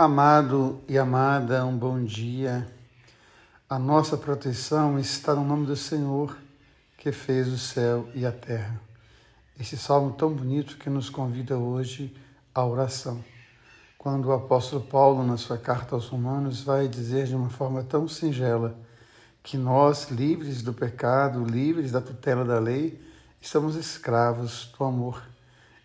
Amado e amada, um bom dia. A nossa proteção está no nome do Senhor, que fez o céu e a terra. Esse salmo tão bonito que nos convida hoje à oração. Quando o apóstolo Paulo, na sua carta aos Romanos, vai dizer de uma forma tão singela que nós, livres do pecado, livres da tutela da lei, estamos escravos do amor,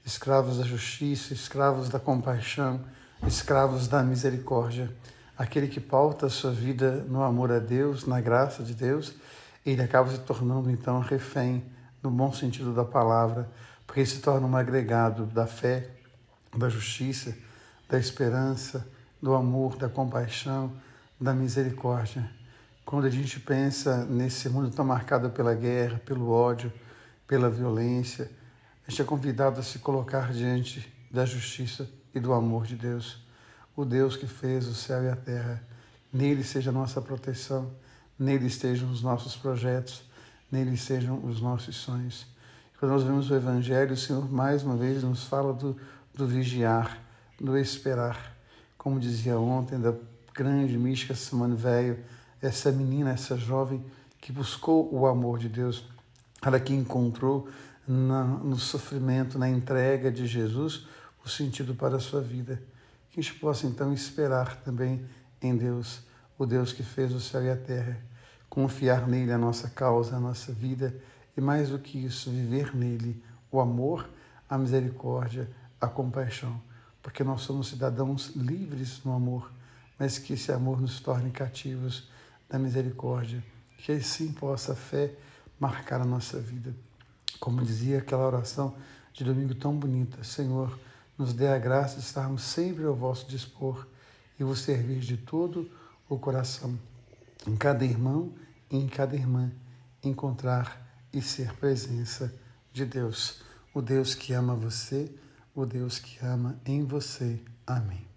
escravos da justiça, escravos da compaixão escravos da misericórdia. Aquele que pauta a sua vida no amor a Deus, na graça de Deus, ele acaba se tornando então refém, no bom sentido da palavra, porque se torna um agregado da fé, da justiça, da esperança, do amor, da compaixão, da misericórdia. Quando a gente pensa nesse mundo tão marcado pela guerra, pelo ódio, pela violência, a gente é convidado a se colocar diante da justiça e do amor de Deus. O Deus que fez o céu e a terra. Nele seja a nossa proteção, nele estejam os nossos projetos, nele estejam os nossos sonhos. Quando nós vemos o Evangelho, o Senhor mais uma vez nos fala do, do vigiar, do esperar. Como dizia ontem, da grande mística Simone Velho, essa menina, essa jovem que buscou o amor de Deus, ela que encontrou no sofrimento, na entrega de Jesus, o sentido para a sua vida. Que a gente possa então esperar também em Deus, o Deus que fez o céu e a terra, confiar nele a nossa causa, a nossa vida e mais do que isso, viver nele o amor, a misericórdia, a compaixão, porque nós somos cidadãos livres no amor, mas que esse amor nos torne cativos da misericórdia, que assim possa a fé marcar a nossa vida. Como dizia aquela oração de domingo tão bonita, Senhor, nos dê a graça de estarmos sempre ao vosso dispor e vos servir de todo o coração. Em cada irmão e em cada irmã, encontrar e ser presença de Deus. O Deus que ama você, o Deus que ama em você. Amém.